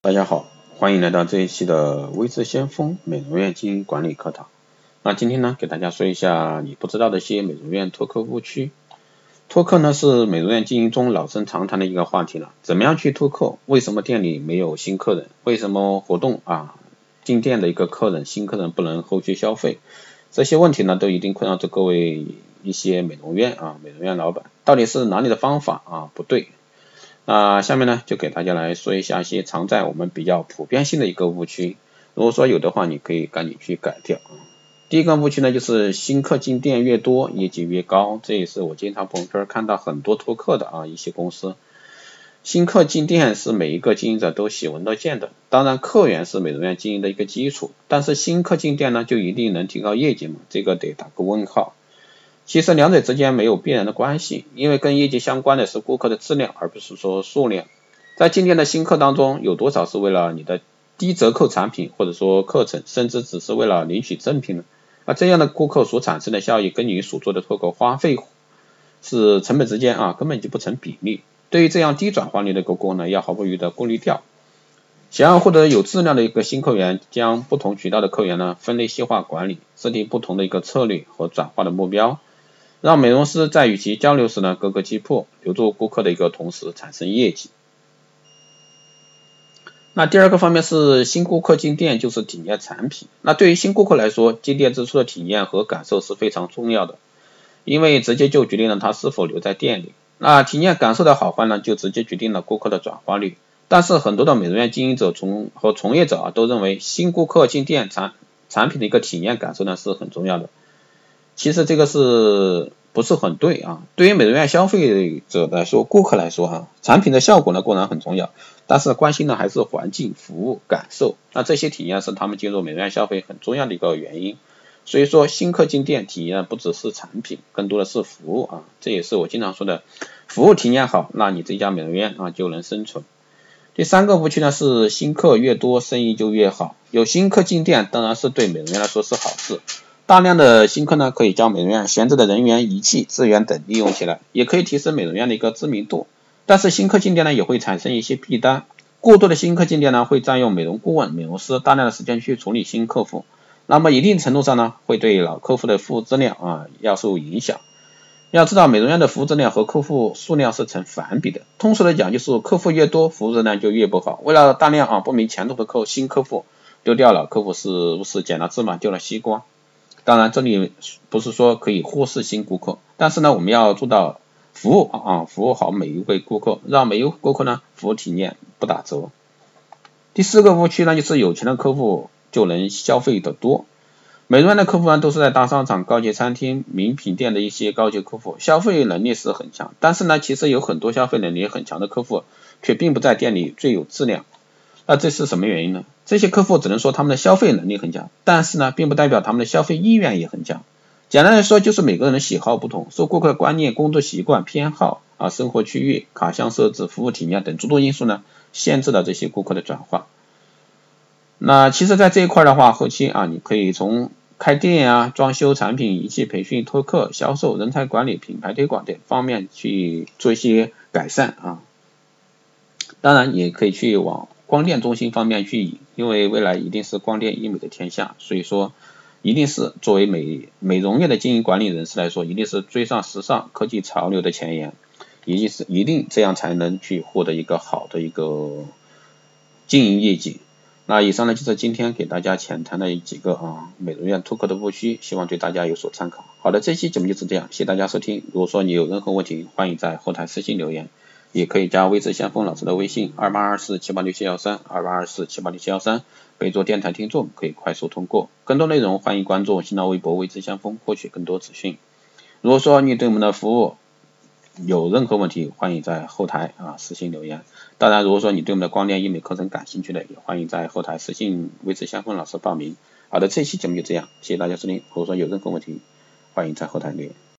大家好，欢迎来到这一期的微知先锋美容院经营管理课堂。那今天呢，给大家说一下你不知道的一些美容院拓客误区。拓客呢是美容院经营中老生常谈的一个话题了。怎么样去拓客？为什么店里没有新客人？为什么活动啊进店的一个客人新客人不能后续消费？这些问题呢都一定困扰着各位一些美容院啊美容院老板。到底是哪里的方法啊不对？那下面呢，就给大家来说一下一些常在我们比较普遍性的一个误区。如果说有的话，你可以赶紧去改掉。第一个误区呢，就是新客进店越多，业绩越高。这也是我经常朋友圈看到很多托客的啊一些公司。新客进店是每一个经营者都喜闻乐见的，当然客源是美容院经营的一个基础，但是新客进店呢，就一定能提高业绩吗？这个得打个问号。其实两者之间没有必然的关系，因为跟业绩相关的是顾客的质量，而不是说数量。在今天的新客当中，有多少是为了你的低折扣产品或者说课程，甚至只是为了领取赠品呢？那这样的顾客所产生的效益跟你所做的托客花费是成本之间啊根本就不成比例。对于这样低转化率的顾客呢，要毫不犹豫的过滤掉。想要获得有质量的一个新客源，将不同渠道的客源呢分类细化管理，制定不同的一个策略和转化的目标。让美容师在与其交流时呢，各个击破，留住顾客的一个同时产生业绩。那第二个方面是新顾客进店就是体验产品。那对于新顾客来说，进店之初的体验和感受是非常重要的，因为直接就决定了他是否留在店里。那体验感受的好坏呢，就直接决定了顾客的转化率。但是很多的美容院经营者从和从业者啊都认为新顾客进店产产品的一个体验感受呢是很重要的。其实这个是不是很对啊？对于美容院消费者来说，顾客来说哈，产品的效果呢固然很重要，但是关心的还是环境、服务、感受。那这些体验是他们进入美容院消费很重要的一个原因。所以说新客进店体验不只是产品，更多的是服务啊。这也是我经常说的，服务体验好，那你这家美容院啊就能生存。第三个误区呢是新客越多生意就越好，有新客进店当然是对美容院来说是好事。大量的新客呢，可以将美容院闲置的人员、仪器、资源等利用起来，也可以提升美容院的一个知名度。但是新客进店呢，也会产生一些弊端。过多的新客进店呢，会占用美容顾问、美容师大量的时间去处理新客户，那么一定程度上呢，会对老客户的服务质量啊要受影响。要知道，美容院的服务质量和客户数量是成反比的。通俗的讲，就是客户越多，服务质量就越不好。为了大量啊不明前途的客新客户，丢掉老客户是不是捡了芝麻丢了西瓜？当然，这里不是说可以忽视新顾客，但是呢，我们要做到服务啊，服务好每一位顾客，让每一位顾客呢服务体验不打折。第四个误区呢，就是有钱的客户就能消费得多。美容院的客户呢，都是在大商场、高级餐厅、名品店的一些高级客户，消费能力是很强。但是呢，其实有很多消费能力很强的客户，却并不在店里最有质量。那这是什么原因呢？这些客户只能说他们的消费能力很强，但是呢，并不代表他们的消费意愿也很强。简单来说，就是每个人的喜好不同，受顾客观念、工作习惯、偏好啊、生活区域、卡箱设置、服务体验等诸多因素呢，限制了这些顾客的转化。那其实，在这一块的话，后期啊，你可以从开店啊、装修、产品、仪器培训、托客、销售、人才管理、品牌推广等方面去做一些改善啊。当然，也可以去往。光电中心方面去引，因为未来一定是光电医美的天下，所以说一定是作为美美容业的经营管理人士来说，一定是追上时尚科技潮流的前沿，一定是一定这样才能去获得一个好的一个经营业绩。那以上呢就是今天给大家浅谈的几个啊美容院托客的误区，希望对大家有所参考。好的，这期节目就是这样，谢谢大家收听。如果说你有任何问题，欢迎在后台私信留言。也可以加微知先锋老师的微信二八二四七八六七幺三二八二四七八六七幺三，备注电台听众可以快速通过。更多内容欢迎关注新浪微博微知先锋获取更多资讯。如果说你对我们的服务有任何问题，欢迎在后台啊私信留言。当然，如果说你对我们的光电医美课程感兴趣的，也欢迎在后台私信微知先锋老师报名。好的，这期节目就这样，谢谢大家收听。如果说有任何问题，欢迎在后台留言。